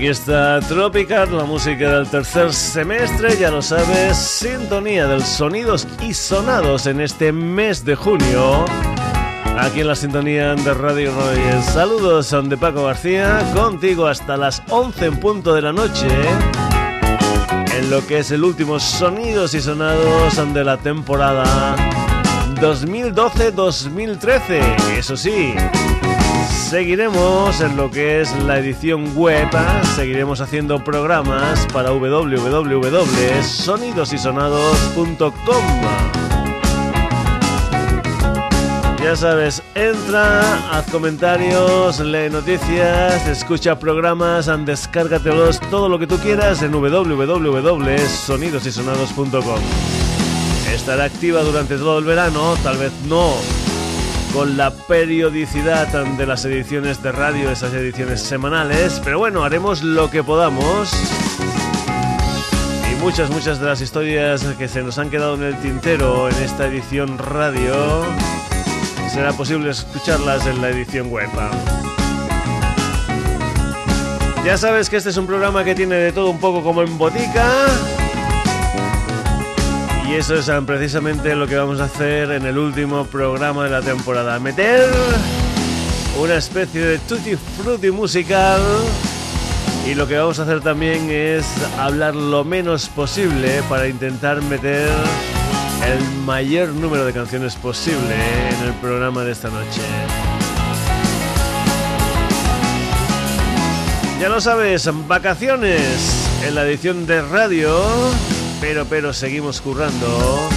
Aquí está Tropical, la música del tercer semestre, ya lo sabes, sintonía del sonidos y sonados en este mes de junio. Aquí en la sintonía de Radio Royal. Saludos, son de Paco García, contigo hasta las 11 en punto de la noche. En lo que es el último sonidos y sonados de la temporada 2012-2013. Eso sí, seguiremos en lo que es la edición web, seguiremos haciendo programas para www.sonidosysonados.com. Ya sabes, entra, haz comentarios, lee noticias, escucha programas, descárgatelos, todo lo que tú quieras en www.sonidosysonados.com. Estará activa durante todo el verano, tal vez no con la periodicidad de las ediciones de radio, esas ediciones semanales, pero bueno, haremos lo que podamos. Y muchas, muchas de las historias que se nos han quedado en el tintero en esta edición radio, será posible escucharlas en la edición web. Ya sabes que este es un programa que tiene de todo un poco como en botica y eso es precisamente lo que vamos a hacer en el último programa de la temporada. Meter una especie de tutti frutti musical. Y lo que vamos a hacer también es hablar lo menos posible para intentar meter el mayor número de canciones posible en el programa de esta noche. Ya lo sabes, vacaciones en la edición de radio pero pero seguimos currando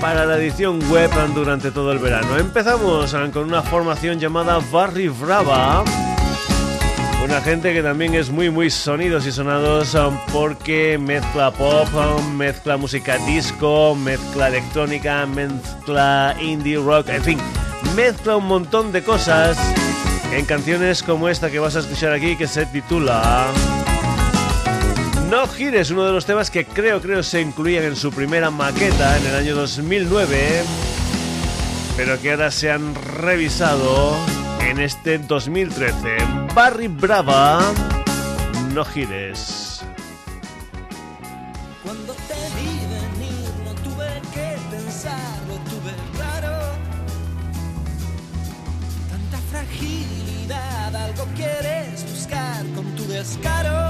para la edición web durante todo el verano. Empezamos con una formación llamada Barry Brava. Una gente que también es muy muy sonidos y sonados porque mezcla pop, mezcla música disco, mezcla electrónica, mezcla indie rock, en fin, mezcla un montón de cosas en canciones como esta que vas a escuchar aquí que se titula no gires, uno de los temas que creo, creo se incluían en su primera maqueta en el año 2009, pero que ahora se han revisado en este 2013. Barry Brava, no gires. Cuando te vi venir no tuve que pensarlo, tuve claro. Tanta fragilidad, algo quieres buscar con tu descaro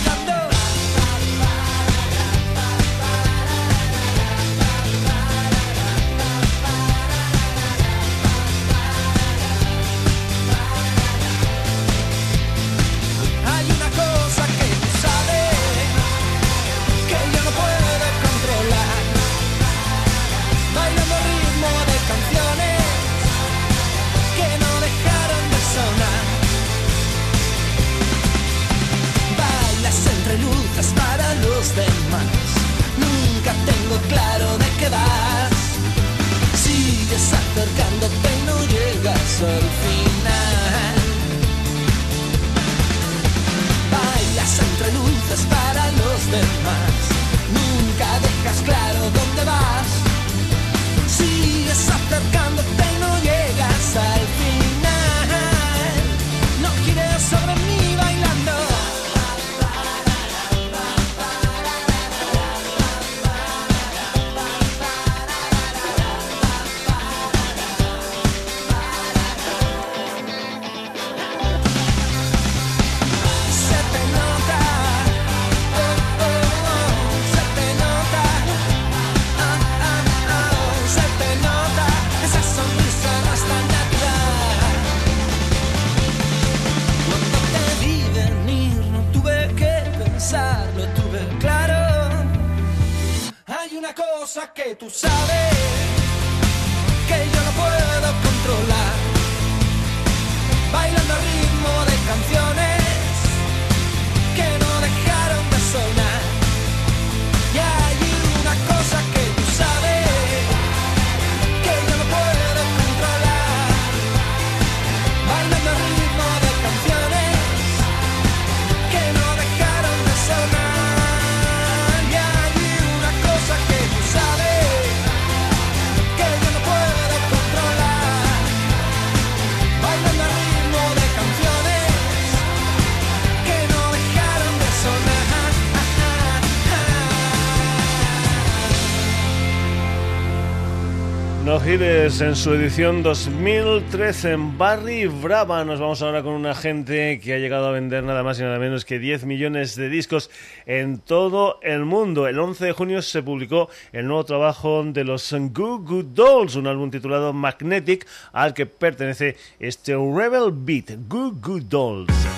En su edición 2013 en Barry Brava. Nos vamos ahora con una gente que ha llegado a vender nada más y nada menos que 10 millones de discos en todo el mundo. El 11 de junio se publicó el nuevo trabajo de los Goo Goo Dolls, un álbum titulado Magnetic al que pertenece este Rebel Beat, Goo Goo Dolls.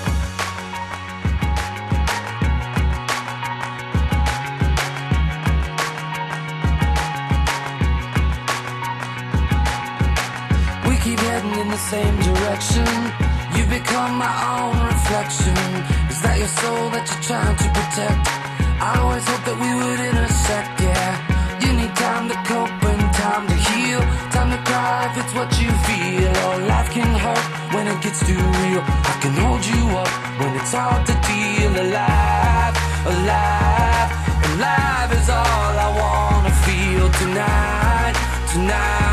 Same direction. You become my own reflection. Is that your soul that you're trying to protect? I always hope that we would intersect, yeah. You need time to cope and time to heal. Time to cry if it's what you feel. Or life can hurt when it gets too real. I can hold you up when it's hard to deal. Alive, alive, alive is all I wanna feel tonight, tonight.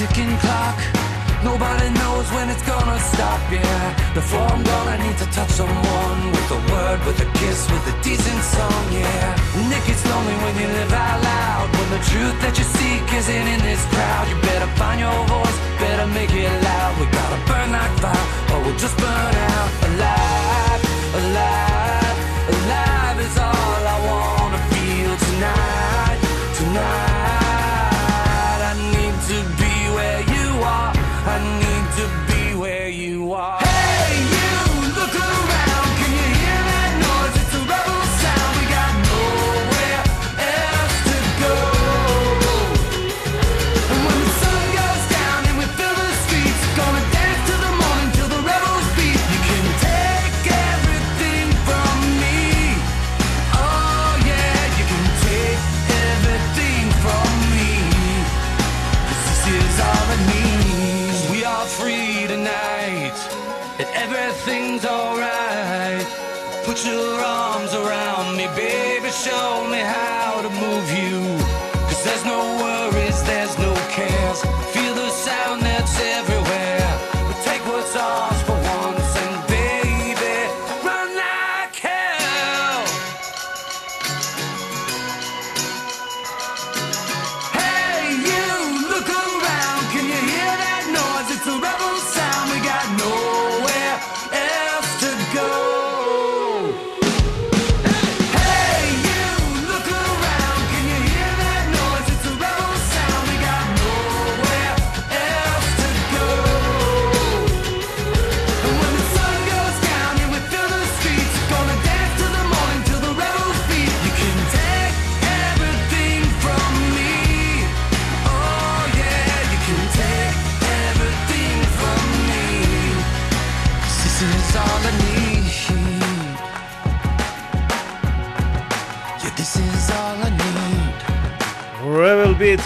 Ticking clock. Nobody knows when it's gonna stop, yeah. Before I'm gone, I need to touch someone with a word, with a kiss, with a decent song, yeah. And it gets lonely when you live out loud. When the truth that you seek isn't in this crowd, you better find your voice, better make it loud. We gotta burn like fire, or we'll just burn out alive,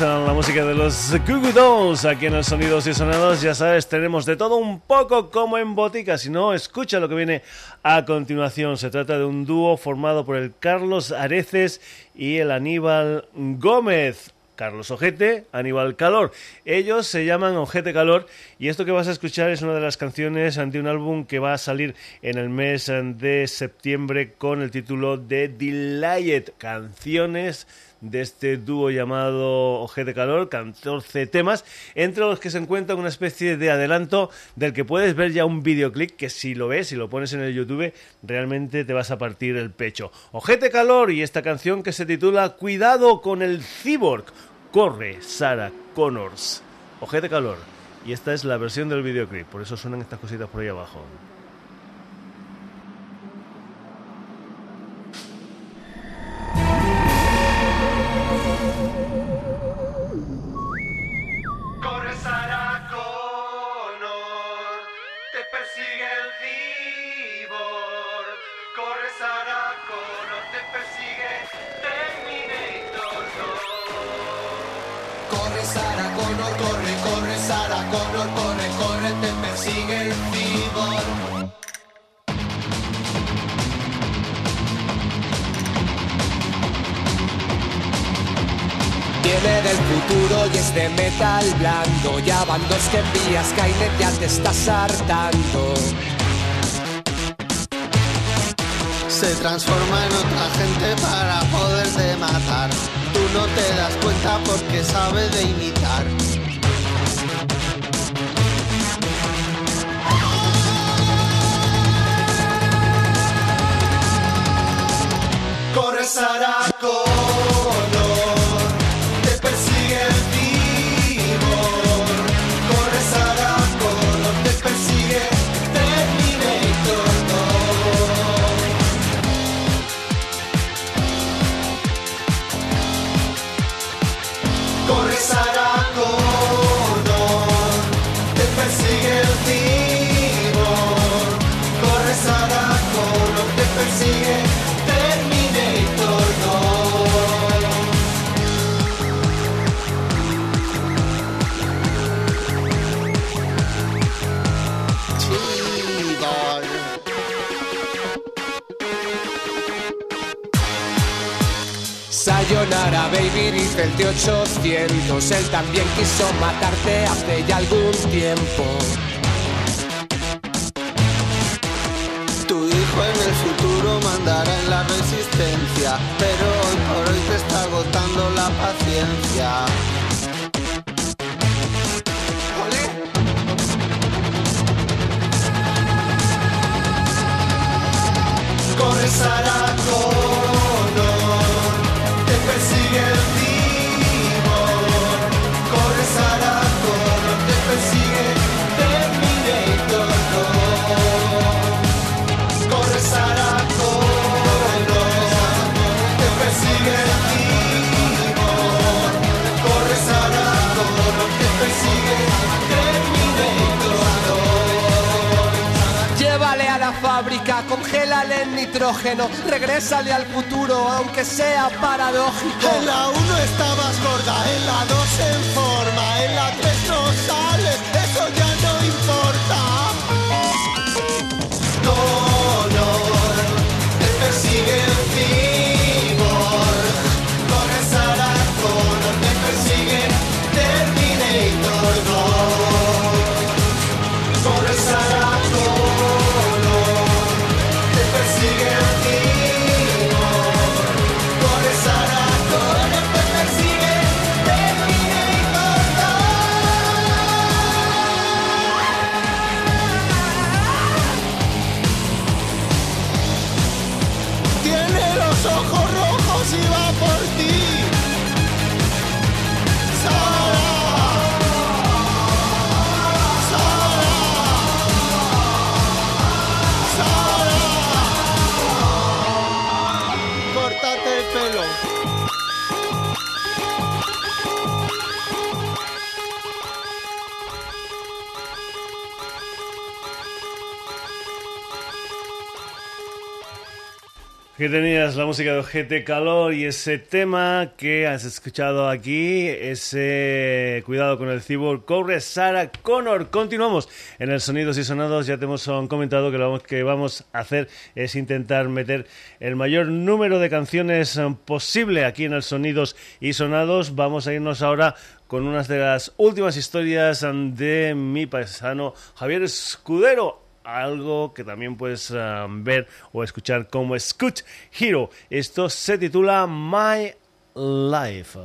la música de los Goo Dolls aquí en los Sonidos y Sonados. Ya sabes, tenemos de todo un poco como en botica. Si no, escucha lo que viene a continuación. Se trata de un dúo formado por el Carlos Areces y el Aníbal Gómez. Carlos Ojete, Aníbal Calor. Ellos se llaman Ojete Calor y esto que vas a escuchar es una de las canciones ante un álbum que va a salir en el mes de septiembre con el título de Delayed, canciones de este dúo llamado Ojete Calor, 14 temas, entre los que se encuentra una especie de adelanto del que puedes ver ya un videoclip que si lo ves, y lo pones en el YouTube, realmente te vas a partir el pecho. Ojete Calor y esta canción que se titula Cuidado con el Cyborg, corre Sarah Connors. Ojete Calor. Y esta es la versión del videoclip, por eso suenan estas cositas por ahí abajo. Del futuro y es de metal blando. Ya van dos que pillas, Skynet ya te estás hartando. Se transforma en otra gente para poderte matar. Tú no te das cuenta porque sabe de imitar. Quiso matarte hace ya algún tiempo regrésale al futuro, aunque sea paradójico. En la 1 estabas gorda, en la 2 la música de GT Calor y ese tema que has escuchado aquí, ese cuidado con el cyborg, corre Sarah Connor. Continuamos en el Sonidos y Sonados. Ya te hemos comentado que lo que vamos a hacer es intentar meter el mayor número de canciones posible aquí en el Sonidos y Sonados. Vamos a irnos ahora con una de las últimas historias de mi paisano Javier Escudero algo que también puedes eh, ver o escuchar como Scoot Hero. Esto se titula My Life.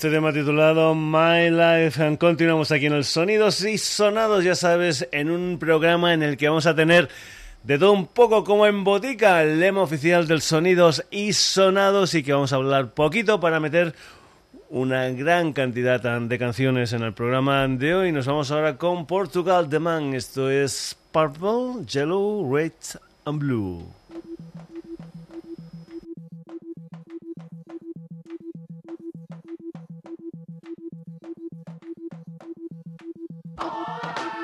Este tema titulado My Life. Continuamos aquí en el Sonidos y Sonados, ya sabes, en un programa en el que vamos a tener de todo un poco como en botica, el lema oficial del Sonidos y Sonados y que vamos a hablar poquito para meter una gran cantidad de canciones en el programa de hoy. Nos vamos ahora con Portugal The Man. Esto es Purple, Yellow, Red and Blue. It's this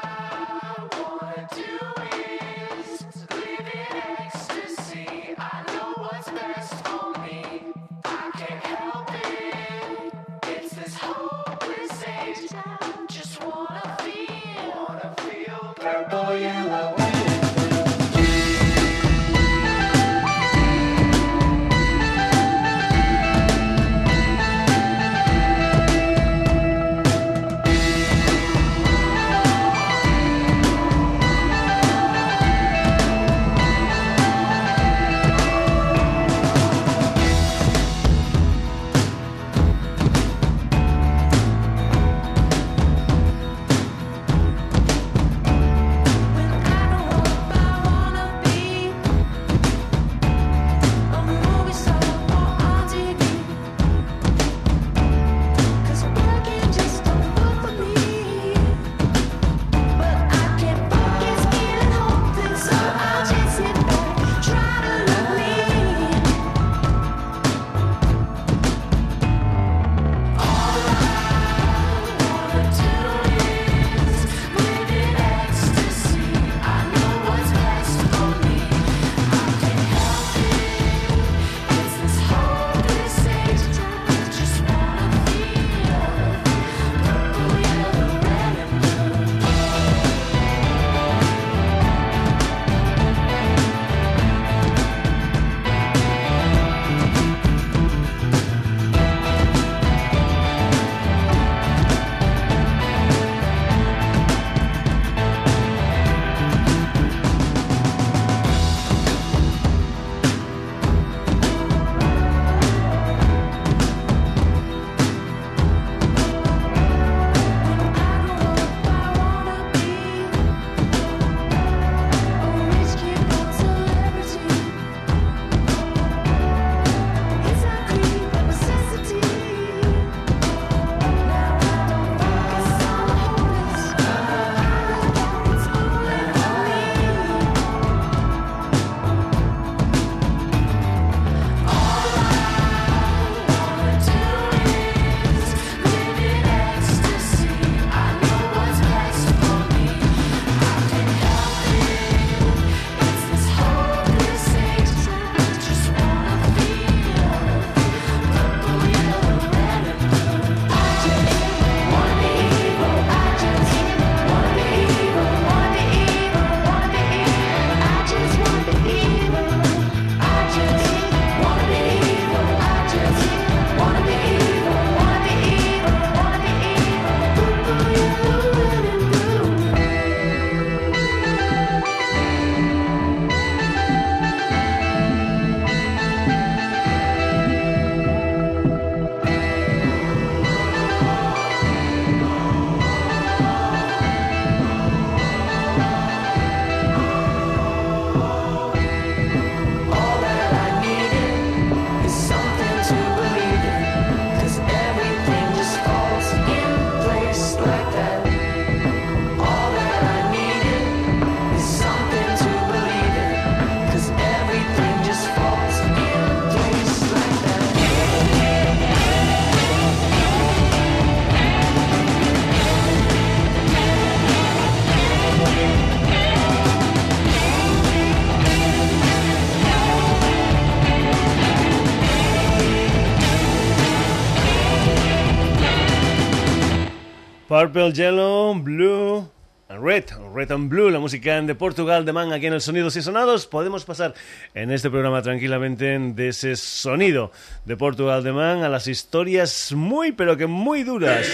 Purple, Yellow, Blue, Red, Red and Blue, la música de Portugal de Man aquí en el Sonidos y Sonados. Podemos pasar en este programa tranquilamente de ese sonido de Portugal de Man a las historias muy, pero que muy duras.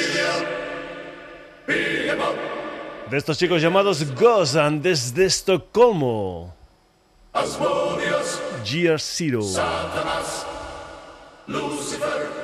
De estos chicos llamados Gozan desde Estocolmo. Gear Zero. Lucifer.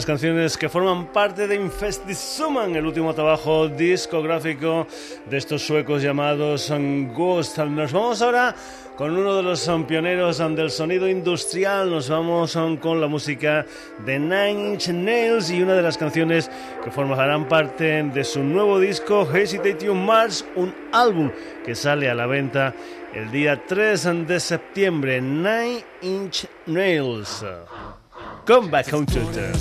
Las canciones que forman parte de Infest Suman, el último trabajo discográfico de estos suecos llamados Ghost. Nos vamos ahora con uno de los pioneros del sonido industrial. Nos vamos con la música de Nine Inch Nails y una de las canciones que formarán parte de su nuevo disco Hesitation Mars, un álbum que sale a la venta el día 3 de septiembre. Nine Inch Nails. Welcome back home to the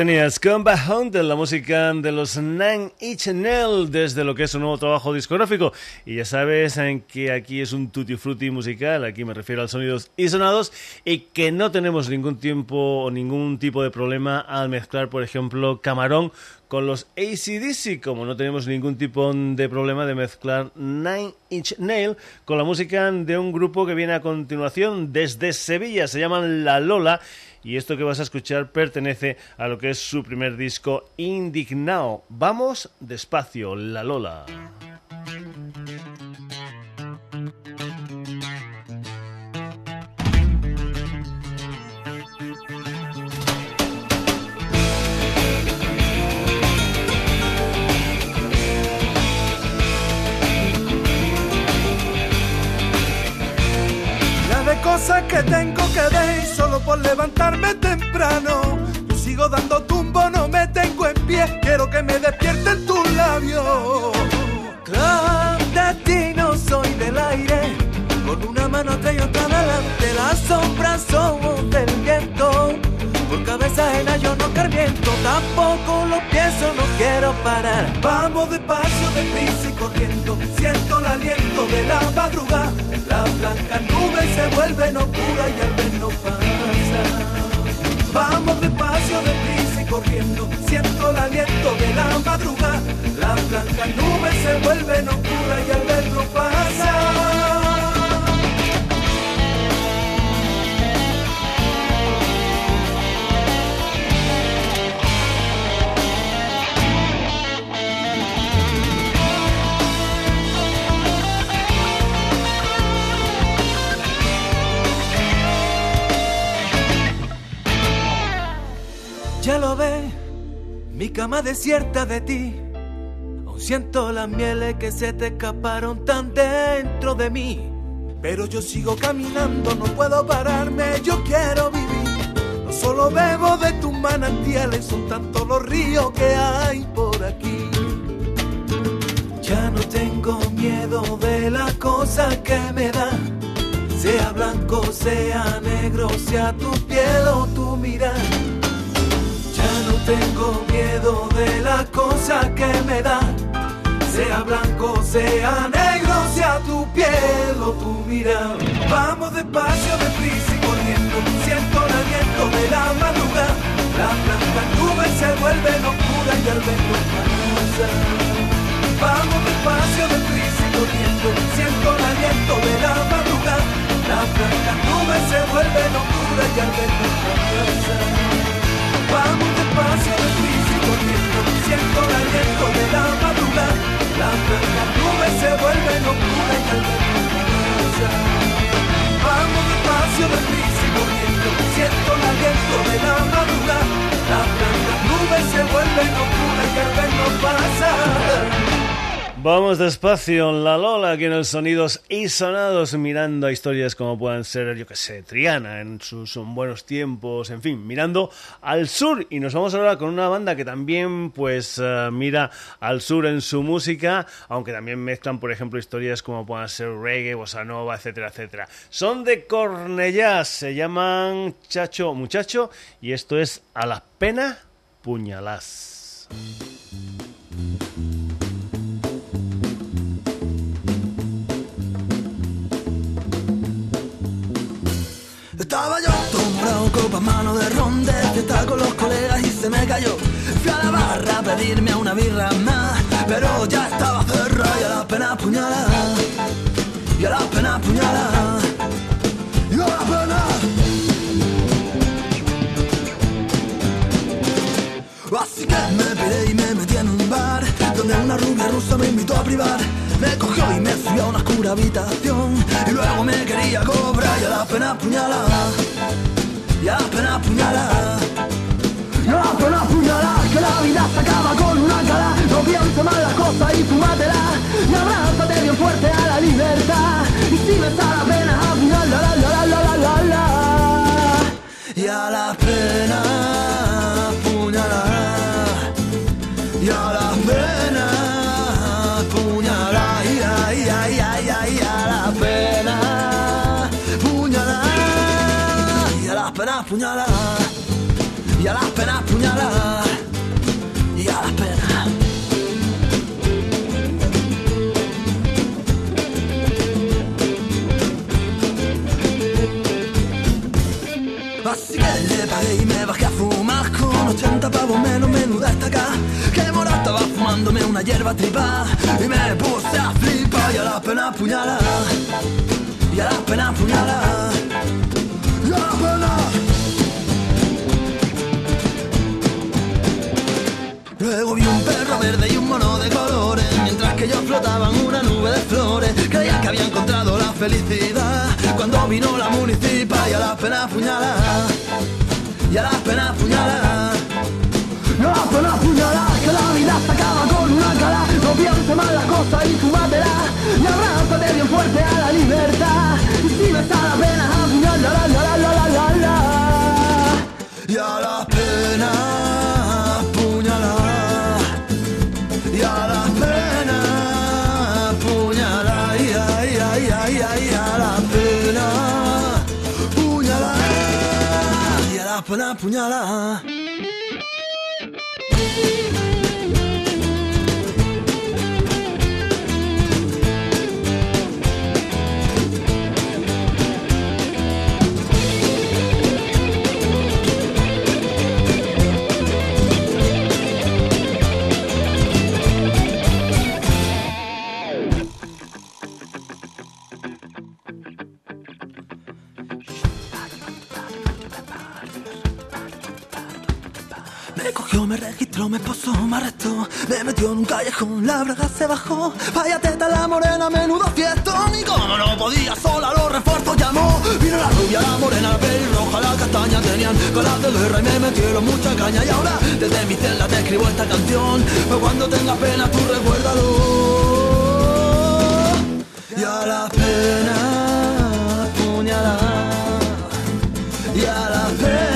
tenías Come Hunter, la música de los Nine Inch Nails desde lo que es un nuevo trabajo discográfico. Y ya sabes en que aquí es un tutti frutti musical, aquí me refiero a sonidos y sonados, y que no tenemos ningún tiempo o ningún tipo de problema al mezclar, por ejemplo, Camarón con los ACDC, como no tenemos ningún tipo de problema de mezclar Nine Inch Nail con la música de un grupo que viene a continuación desde Sevilla, se llaman La Lola y esto que vas a escuchar pertenece a lo que es su primer disco Indignado. Vamos despacio, La Lola. Que tengo que ver solo por levantarme temprano. Yo sigo dando tumbo, no me tengo en pie, quiero que me despierten tus labios. Clandestino soy del aire, con una mano atrás no tampoco lo pienso, no quiero parar. Vamos despacio, deprisa y corriendo, siento el aliento de la madrugada. La blanca nube se vuelve oscura y al ver no pasa. Vamos despacio, deprisa y corriendo, siento el aliento de la madrugada. La blanca nube se vuelve oscura y al ver no pasa. Cama desierta de ti. Aún siento las mieles que se te escaparon tan dentro de mí. Pero yo sigo caminando, no puedo pararme, yo quiero vivir. No solo bebo de tus manantiales, son tantos los ríos que hay por aquí. Ya no tengo miedo de las cosas que me dan. Sea blanco, sea negro, sea tu piel o tu mirar. Tengo miedo de las cosas que me dan. Sea blanco, sea negro, sea tu piel o tu mirada. Vamos despacio, deprisa y corriendo. Siento el aliento de la madrugada. La blanca nube se vuelve oscura y al verlo pasa. Vamos despacio, deprisa y corriendo. Siento el aliento de la madrugada. La blanca nube se vuelve oscura y al verlo pasa. Vamos despacio, deprisa y corriendo Siento el aliento de la madrugada. Las blancas nubes se vuelven oscuras y al verlo pasa Vamos despacio, deprisa y corriendo Siento el aliento de la madrugada. Las blancas nubes se vuelven oscuras y al verlo pasa Vamos despacio, la Lola, aquí en el Sonidos y Sonados, mirando a historias como puedan ser, yo que sé, Triana en sus buenos tiempos, en fin, mirando al sur. Y nos vamos ahora con una banda que también, pues, uh, mira al sur en su música, aunque también mezclan, por ejemplo, historias como puedan ser reggae, bossa nova, etcétera, etcétera. Son de Cornellá, se llaman Chacho Muchacho, y esto es A la Pena Puñalás. Estaba yo tomado copa mano de ron de fiesta con los colegas y se me cayó. Fui a la barra a pedirme una birra más, pero ya estaba cerrada y a la pena puñalada. Y a la pena puñalada. Y a la pena. Así que me piré y me metí en un bar donde una rubia rusa me invitó a privar. Me cogió y me subió a una oscura habitación y luego me quería cobrar y a la pena puñalada. Y a la pena puñalada. A la pena puñalada que la vida se acaba con una cara. No pienses mal las cosas y fumátela. Y abrázate bien fuerte a la libertad. Y si me está la pena puñalada, la la la la la la. Y a la pena puñalada. Y a la las penas. Y a las penas puñalada. Y a las penas. Así que le pagué y me bajé a fumar con 80 pavos menos menuda estaca Que mora estaba fumándome una hierba tripa Y me puse a flipar y a la pena puñalada Y a la pena puñalada Y a la pena verde y un mono de colores. Mientras que yo flotaba en una nube de flores Creía que había encontrado la felicidad. Cuando vino la municipal y a la pena puñalada Y a la pena puñalada Y a la pena puñalada Que la vida se acaba con una cara. No pienses mal las cosas y fumátela Y abrázate bien fuerte a la libertad pugnala pugnala pugnala me posó, me arrestó, me metió en un callejón, la braga se bajó, vaya teta la morena, menudo fiestón, y como no podía sola, los refuerzos llamó, vino la rubia, la morena, la pelirroja, la castaña, tenían ganas de guerra y me metieron mucha caña, y ahora desde mi celda te escribo esta canción, pero cuando tengas pena tú recuérdalo, y a la pena puñalada, y a la pena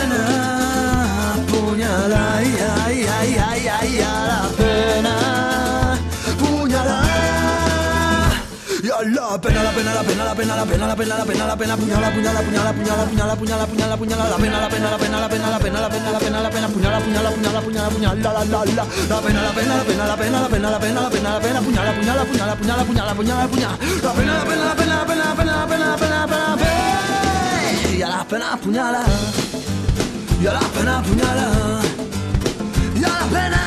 pena, la pena, la pena, la pena, la pena, la pena, la pena, la pena, puñala, puñala, puñala, puñala, puñala, puñala, puñala, puñala, la pena, la pena, la pena, la pena, la pena, la pena, la pena, la pena, puñala, puñala, puñala, puñala, puñala, la la la la, la pena, la pena, la pena, la pena, la pena, la pena, la pena, la pena, puñala, puñala, puñala, puñala, puñala, puñala, puñala, la pena, la pena, la pena, la pena, la pena, la pena, la pena, la pena, la pena, y a las penas puñala, y a las penas puñala, y a las penas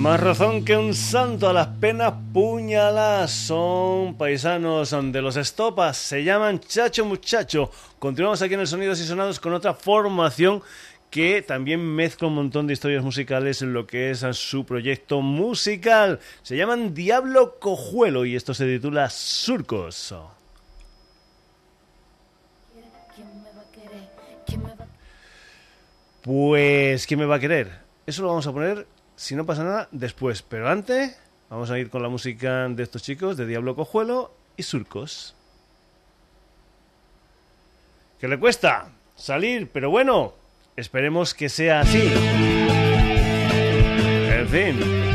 Más razón que un santo a las penas puñalas. Son paisanos de los estopas. Se llaman Chacho Muchacho. Continuamos aquí en el Sonidos y Sonados con otra formación que también mezcla un montón de historias musicales en lo que es su proyecto musical. Se llaman Diablo Cojuelo y esto se titula Surcos. Pues, ¿quién me va a querer? Eso lo vamos a poner si no pasa nada, después. Pero antes, vamos a ir con la música de estos chicos, de Diablo Cojuelo y Surcos. ¿Qué le cuesta? Salir, pero bueno, esperemos que sea así. En fin.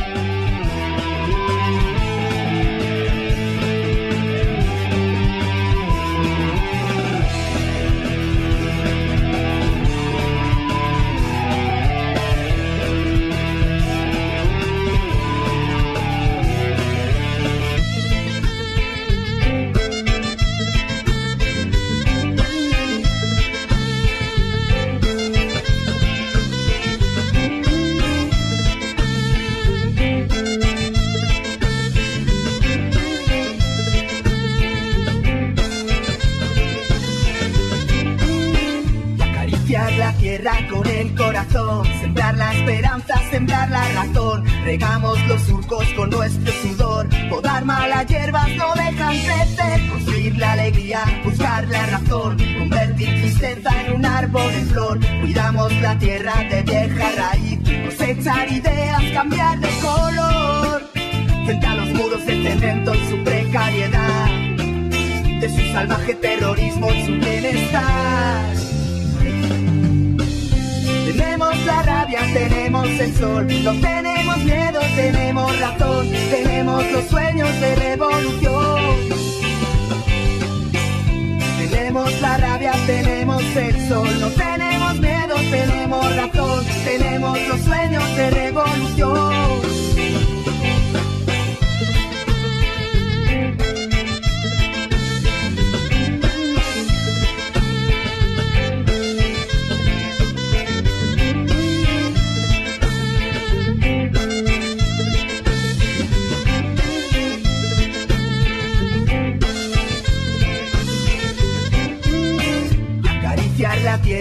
Sembrar la esperanza, sembrar la razón. Regamos los surcos con nuestro sudor, podar malas hierbas no dejan crecer. Construir la alegría, buscar la razón, convertir tristeza en un árbol de flor. Cuidamos la tierra de vieja raíz, cosechar ideas, cambiar de color. Frente a los muros de cemento y su precariedad, de su salvaje terrorismo y su bienestar. Tenemos la rabia, tenemos el sol, no tenemos miedo, tenemos razón, tenemos los sueños de revolución. Tenemos la rabia, tenemos el sol, no tenemos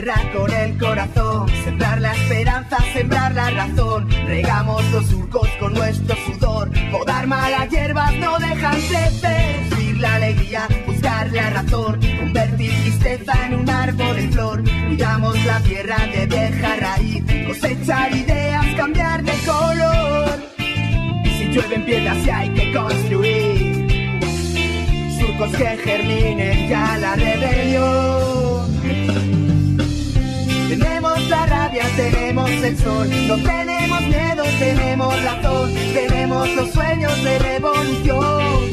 con el corazón, sembrar la esperanza, sembrar la razón. Regamos los surcos con nuestro sudor, podar malas hierbas no dejan crecer. Subir la alegría, buscar la razón, convertir tristeza en un árbol en flor. Cuidamos la tierra de vieja raíz, cosechar ideas, cambiar de color. Si llueven piedras y hay que construir surcos que germinen ya la rebelión. Tenemos la rabia, tenemos el sol, no tenemos miedo, tenemos razón, tenemos los sueños de revolución.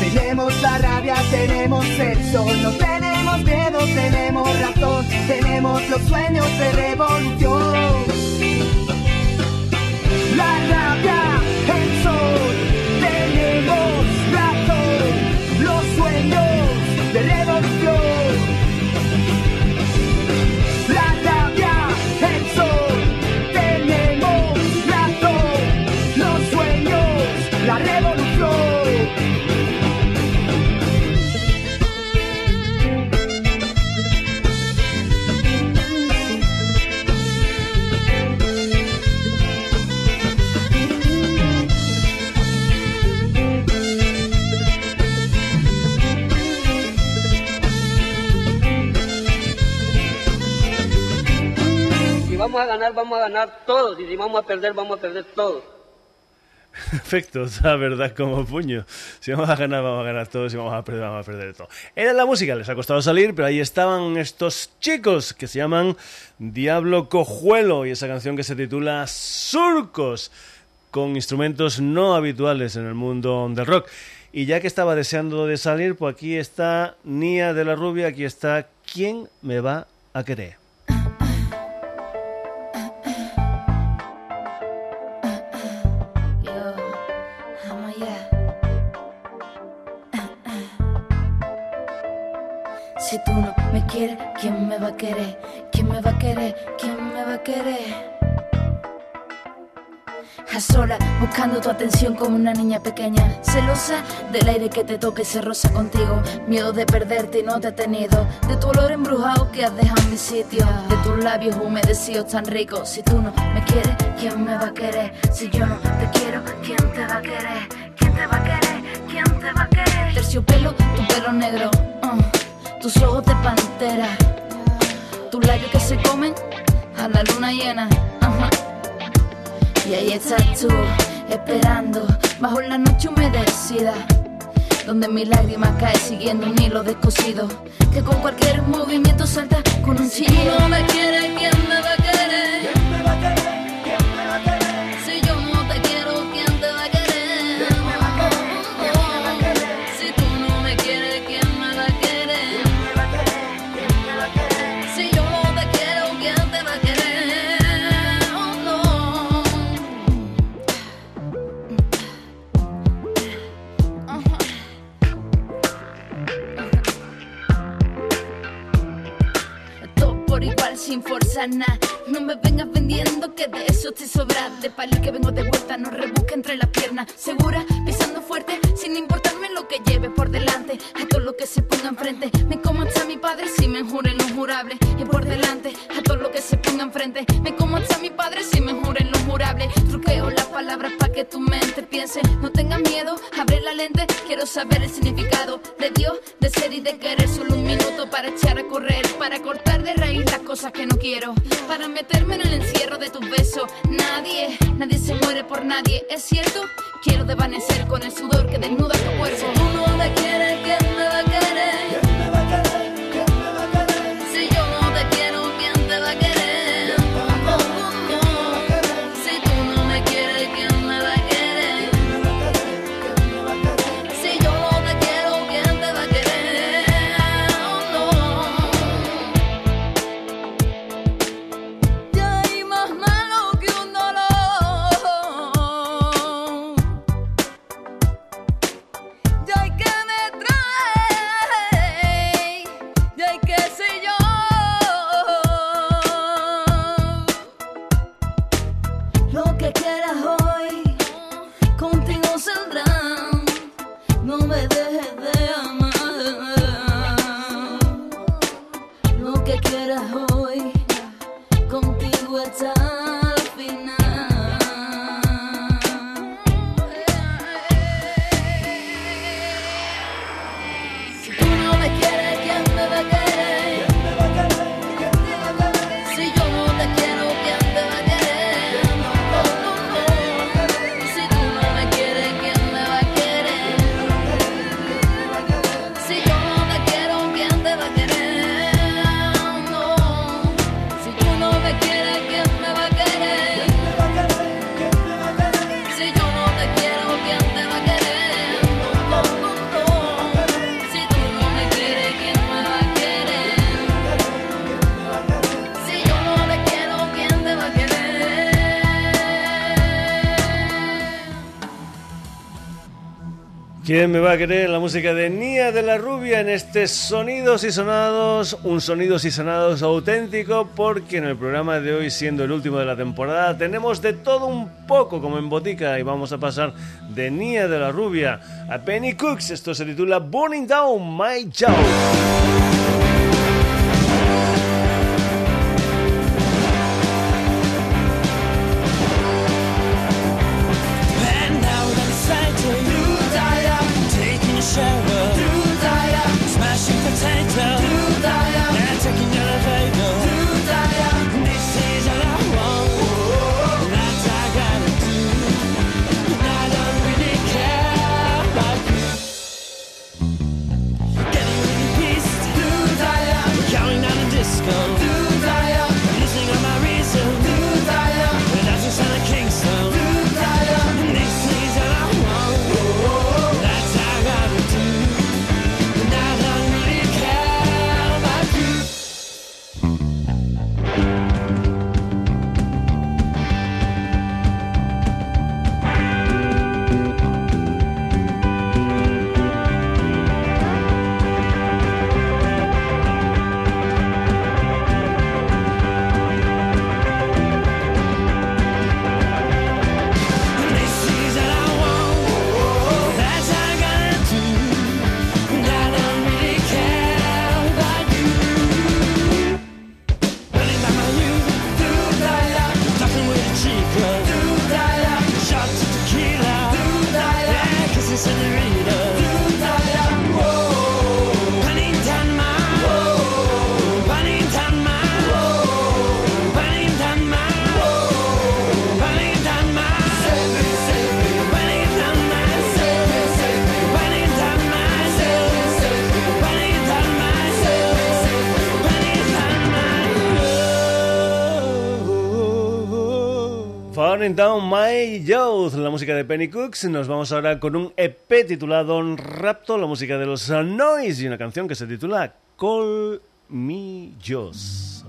Tenemos la rabia, tenemos el sol, no tenemos miedo, tenemos razón, tenemos los sueños de revolución. La rabia, vamos a ganar, vamos a ganar todos. Y si vamos a perder, vamos a perder todos. Perfecto, la verdad como puño. Si vamos a ganar, vamos a ganar todos. Si vamos a perder, vamos a perder todo. Era la música, les ha costado salir, pero ahí estaban estos chicos que se llaman Diablo Cojuelo y esa canción que se titula Surcos, con instrumentos no habituales en el mundo del rock. Y ya que estaba deseando de salir, pues aquí está Nia de la Rubia, aquí está ¿Quién me va a querer? ¿Quién me va a querer? ¿Quién me va a querer? ¿Quién me va a querer? A sola, buscando tu atención como una niña pequeña, celosa del aire que te toque y se roza contigo. Miedo de perderte y no te he tenido. De tu olor embrujado que has dejado en mi sitio. De tus labios humedecidos tan ricos. Si tú no me quieres, ¿quién me va a querer? Si yo no te quiero, ¿quién te va a querer? ¿Quién te va a querer? ¿Quién te va a querer? Terciopelo, tu pelo negro. Tus ojos de pantera. Tus labios que se comen a la luna llena. ajá. Y ahí estás tú, esperando, bajo la noche humedecida, donde mi lágrima cae siguiendo un hilo descosido, que con cualquier movimiento salta con un. Si no me quiere, ¿quién me va a querer? Igual sin forzar nada. No me vengas vendiendo que de eso te sobra. De pali que vengo de vuelta, no rebusque entre las piernas. Segura, pisando fuerte, sin importarme lo que lleve por delante. A todo lo que se ponga enfrente. Me como hasta mi padre si me juren lo jurable. Y por delante, a todo lo que se ponga enfrente. Me como hasta mi padre si me juren lo jurable. Truqueo las palabras para que tu mente piense. No tengas miedo, abre la lente. Quiero saber el significado de Dios, de ser y de querer. Solo un minuto para echar a correr, para cortar de raíz las cosas que no quiero. Para meterme en el encierro de tus besos. Nadie, nadie se muere por nadie. ¿Es cierto? Quiero desvanecer con el sudor que desnuda tu cuerpo. Tú me quieres, ¿quién me va a querer? ¿Quién me va a querer la música de Nia de la Rubia en este Sonidos y Sonados? Un Sonidos y Sonados auténtico porque en el programa de hoy, siendo el último de la temporada, tenemos de todo un poco como en botica y vamos a pasar de Nia de la Rubia a Penny Cooks. Esto se titula Burning Down My Jaw. Música de Penny Cooks. Nos vamos ahora con un EP titulado Rapto, la música de los Noise y una canción que se titula Call Me Joss.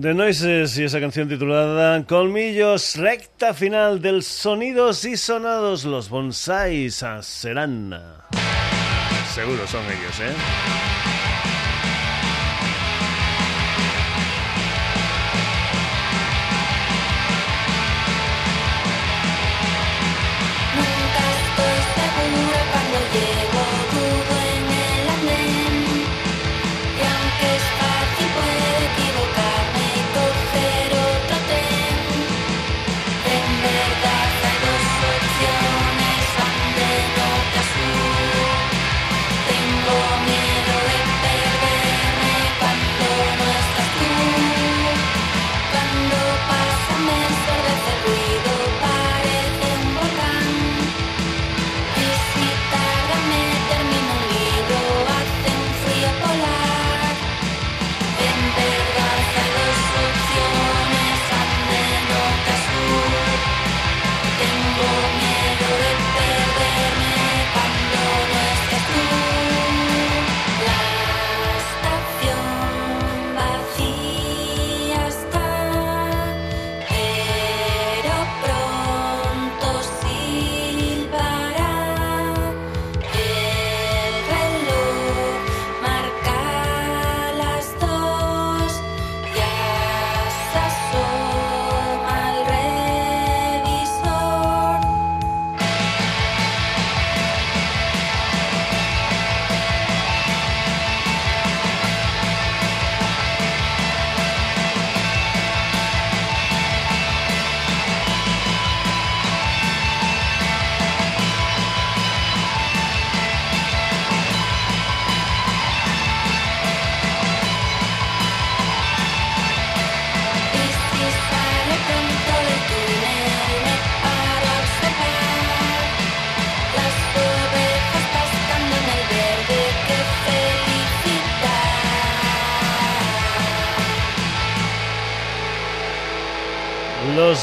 The Noises y esa canción titulada Colmillos, recta final del Sonidos y Sonados, los bonsais serán. Seguro son ellos, ¿eh?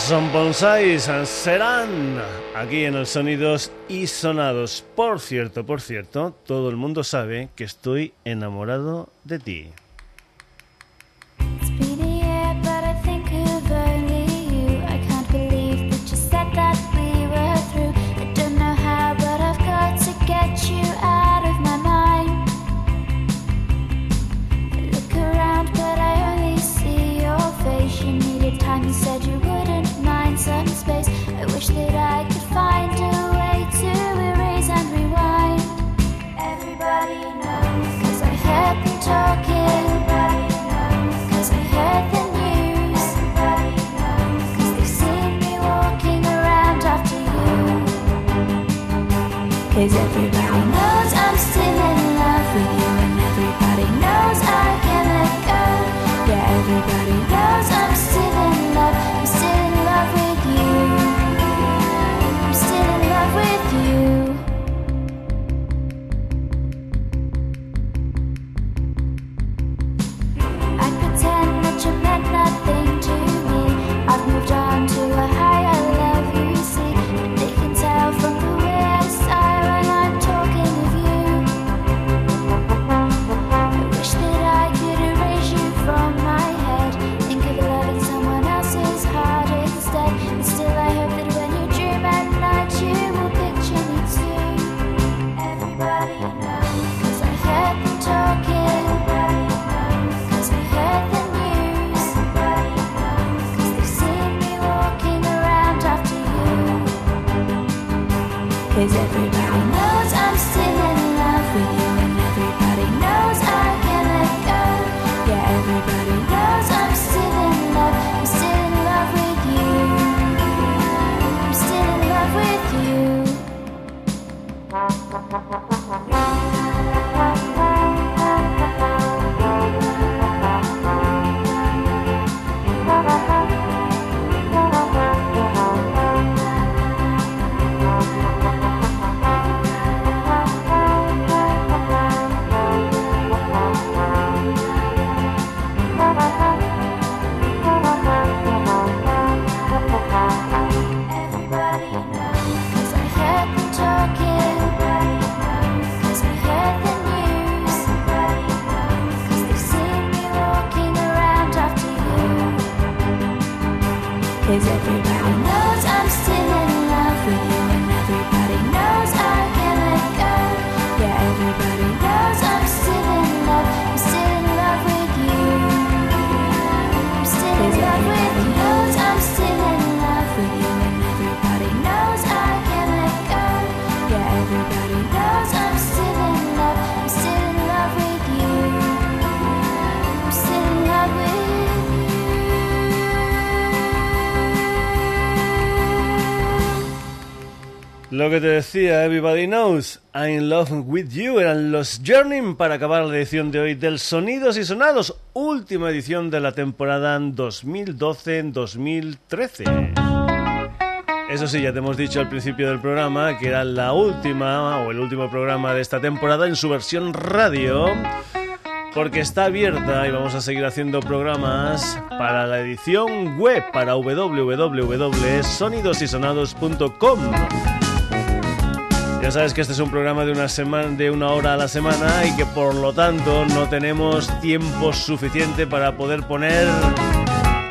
Son bonsáis, serán aquí en los sonidos y sonados. Por cierto, por cierto, todo el mundo sabe que estoy enamorado de ti. always everywhere. Lo que te decía, Everybody Knows, I'm in love with you, eran los Journey para acabar la edición de hoy del Sonidos y Sonados, última edición de la temporada 2012-2013. Eso sí, ya te hemos dicho al principio del programa que era la última o el último programa de esta temporada en su versión radio porque está abierta y vamos a seguir haciendo programas para la edición web para www.sonidosysonados.com. Ya sabes que este es un programa de una semana, de una hora a la semana y que por lo tanto no tenemos tiempo suficiente para poder poner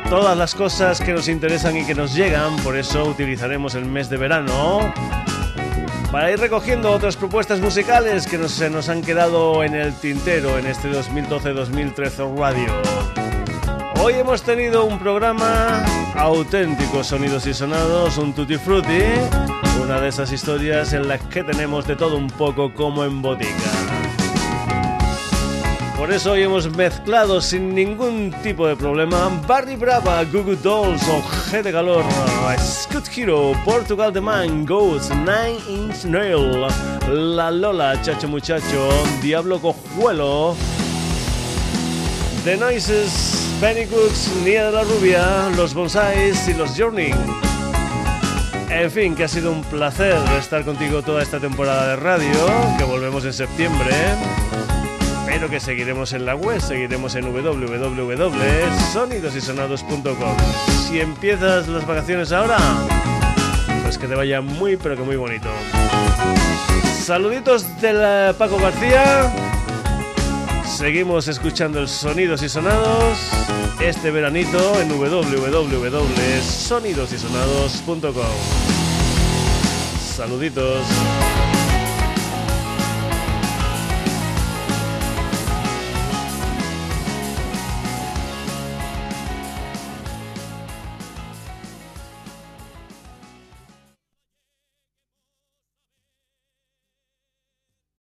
todas las cosas que nos interesan y que nos llegan. Por eso utilizaremos el mes de verano para ir recogiendo otras propuestas musicales que se nos han quedado en el tintero en este 2012-2013 radio. Hoy hemos tenido un programa auténtico, sonidos y sonados, un tutti frutti una de esas historias en las que tenemos de todo un poco como en botica. Por eso hoy hemos mezclado sin ningún tipo de problema Barry Brava, Google Dolls o G de Calor, Scoot Hero, Portugal The Man, Ghost, Nine Inch Nail, La Lola, Chacho Muchacho, Diablo Cojuelo, The Noises, Penny Cooks, Nia de la Rubia, Los Bonsais y Los Journey. En fin, que ha sido un placer estar contigo toda esta temporada de radio, que volvemos en septiembre, pero que seguiremos en la web, seguiremos en www.sonidosysonados.com. Si empiezas las vacaciones ahora, pues que te vaya muy, pero que muy bonito. Saluditos de Paco García. Seguimos escuchando el Sonidos y Sonados este veranito en www.sonidosysonados.com. Saluditos.